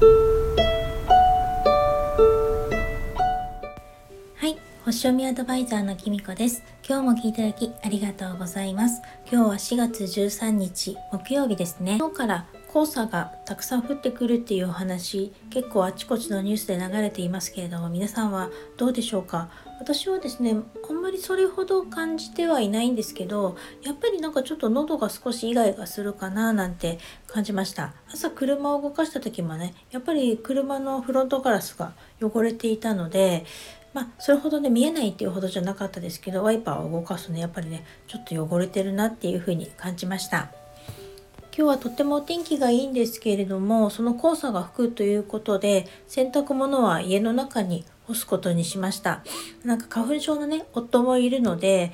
はい星読みアドバイザーのきみこです。今日も聞いていただきありがとうございます。今日は4月13日木曜日ですね。今日から黄砂がたくさん降ってくるっていうお話結構あちこちのニュースで流れていますけれども皆さんはどうでしょうか？私はですねあんまりそれほど感じてはいないんですけどやっぱりなんかちょっと喉が少しイガイガするかななんて感じました。朝車を動かした時もねやっぱり車のフロントガラスが汚れていたのでまあ、それほどね見えないっていうほどじゃなかったですけどワイパーを動かすとねやっぱりねちょっと汚れてるなっていう風に感じました。今日はとってもお天気がいいんですけれどもその黄砂が吹くということで洗濯物は家の中に干すことにしました。なんか花粉症のね夫もいるので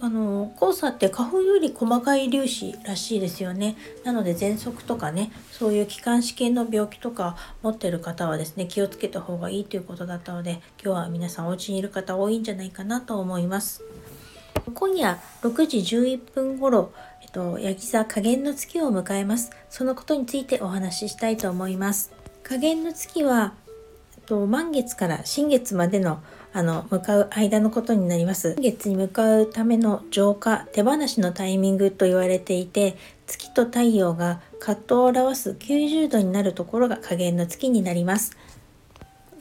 あの黄砂って花粉より細かい粒子らしいですよね。なので喘息とかねそういう気管支系の病気とか持ってる方はですね気をつけた方がいいということだったので今日は皆さんお家にいる方多いんじゃないかなと思います。今夜6時11分頃えっと、ヤギ座加減の月を迎えます。そのことについてお話ししたいと思います。加減の月は、えっと、満月から新月までのあの向かう間のことになります。新月に向かうための浄化、手放しのタイミングと言われていて、月と太陽が葛藤を表す90度になるところが加減の月になります。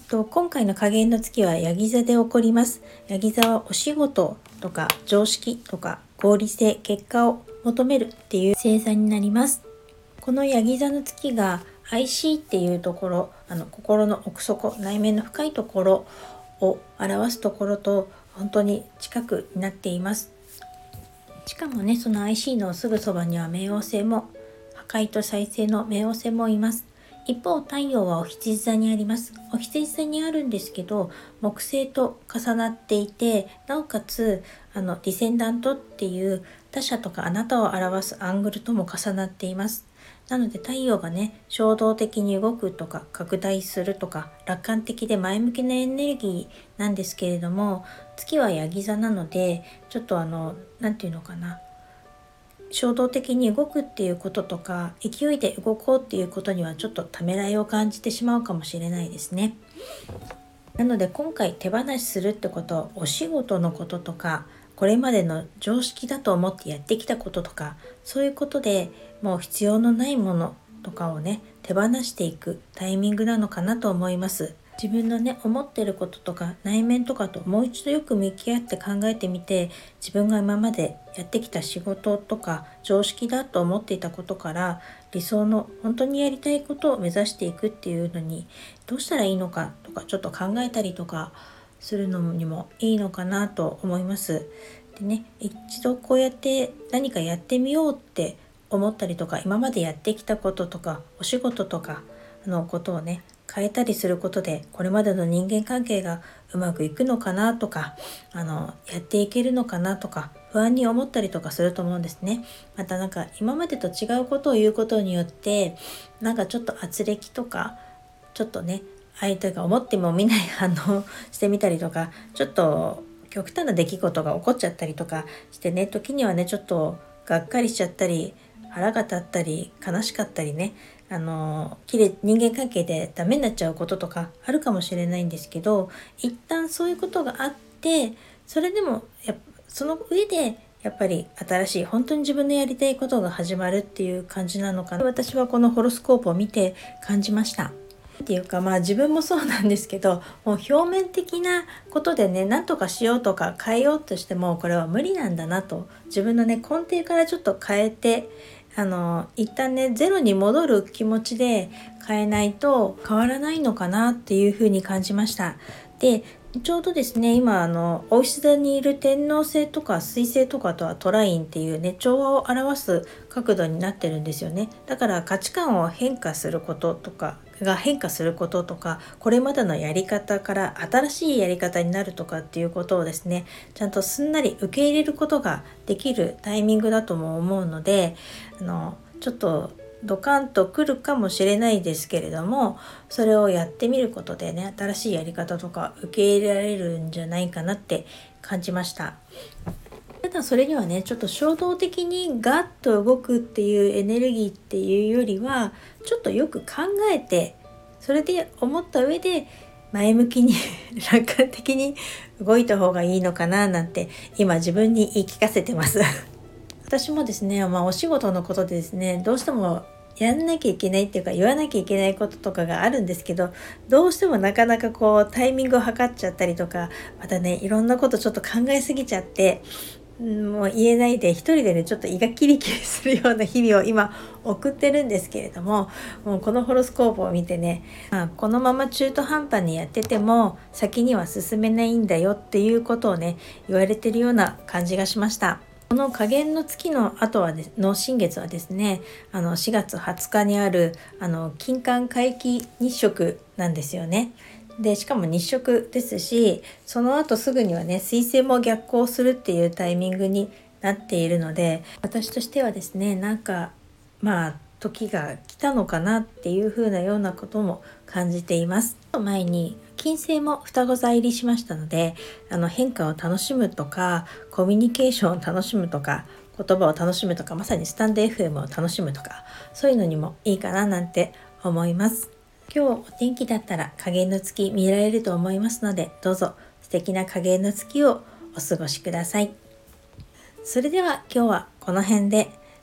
と今回の加減の月はヤギ座で起こります。ヤギ座はお仕事とか常識とか合理性、結果を求めるっていう星座になります。このヤギ座の月が IC っていうところ、あの心の奥底、内面の深いところを表すところと本当に近くなっています。しかもね、その IC のすぐそばには冥王星も、破壊と再生の冥王星もいます。一方、太陽はお羊座にあります。お羊座にあるんですけど、木星と重なっていて、なおかつ、あの、ディセンダントっていう他者とかあなたを表すアングルとも重なっています。なので太陽がね、衝動的に動くとか拡大するとか楽観的で前向きなエネルギーなんですけれども、月はヤギ座なので、ちょっとあの、何て言うのかな、衝動的に動くっていうこととか勢いで動こうっていうことにはちょっとためらいを感じてしまうかもしれないですね。なので今回手放しするってことお仕事のこととかこれまでの常識だと思ってやってきたこととかそういうことでもう必要のないものとかをね手放していくタイミングなのかなと思います。自分のね思ってることとか内面とかともう一度よく向き合って考えてみて自分が今までやってきた仕事とか常識だと思っていたことから理想の本当にやりたいことを目指していくっていうのにどうしたらいいのかとかちょっと考えたりとかするのにもいいのかなと思います。でね一度こうやって何かやってみようって思ったりとか今までやってきたこととかお仕事とかのことをね変えたりすることでこれまでの人間関係がうまくいくのかなとかあのやっていけるのかなとか不安に思ったりとかすると思うんですね。またなんか今までと違うことを言うことによってなんかちょっと圧力とかちょっとね相手が思っても見ない反応 してみたりとかちょっと極端な出来事が起こっちゃったりとかしてね時にはねちょっとがっかりしちゃったり腹が立ったり悲しかったりねあのきれ人間関係でダメになっちゃうこととかあるかもしれないんですけど一旦そういうことがあってそれでもやその上でやっぱり新しい本当に自分のやりたいことが始まるっていう感じなのかな私はこのホロスコープを見て感じました。っていうかまあ自分もそうなんですけどもう表面的なことでね何とかしようとか変えようとしてもこれは無理なんだなと自分のね根底からちょっと変えてあの一旦ねゼロに戻る気持ちで変えないと変わらないのかなっていうふうに感じました。でちょうどですね今あのお牛座にいる天王星とか水星とかとはトラインっていうね調和を表す角度になってるんですよね。だから価値観を変化することとかが変化することとかこれまでのやり方から新しいやり方になるとかっていうことをですねちゃんとすんなり受け入れることができるタイミングだとも思うのであのちょっとドカンとくるかもしれないですけれどもそれをやってみることでね新しいやり方とか受け入れられるんじゃないかなって感じました。ただそれにはねちょっと衝動的にガッと動くっていうエネルギーっていうよりはちょっとよく考えてそれで思った上で前向きに 楽観的に動いた方がいいのかななんて今自分に言い聞かせてます私もですね、まあ、お仕事のことでですねどうしてもやんなきゃいけないっていうか言わなきゃいけないこととかがあるんですけどどうしてもなかなかこうタイミングを測っちゃったりとかまたねいろんなことちょっと考えすぎちゃってもう言えないで一人でねちょっと胃がキリキリするような日々を今送ってるんですけれどももうこのホロスコープを見てね、まあ、このまま中途半端にやってても先には進めないんだよっていうことをね言われてるような感じがしました。この下限の月の後はの新月はですねあの4月20日にあるあの金環回帰日食なんですよね。でしかも日食ですしその後すぐにはね彗星も逆行するっていうタイミングになっているので私としてはですねなんかまあ時が来たのかなっていう風なようなことも感じています。前に金星も双子座入りしましたのであの変化を楽しむとかコミュニケーションを楽しむとか言葉を楽しむとかまさにスタンド FM を楽しむとかそういうのにもいいかななんて思います。今日お天気だったら影の月見られると思いますのでどうぞ素敵な影の月をお過ごしくださいそれでは今日はこの辺で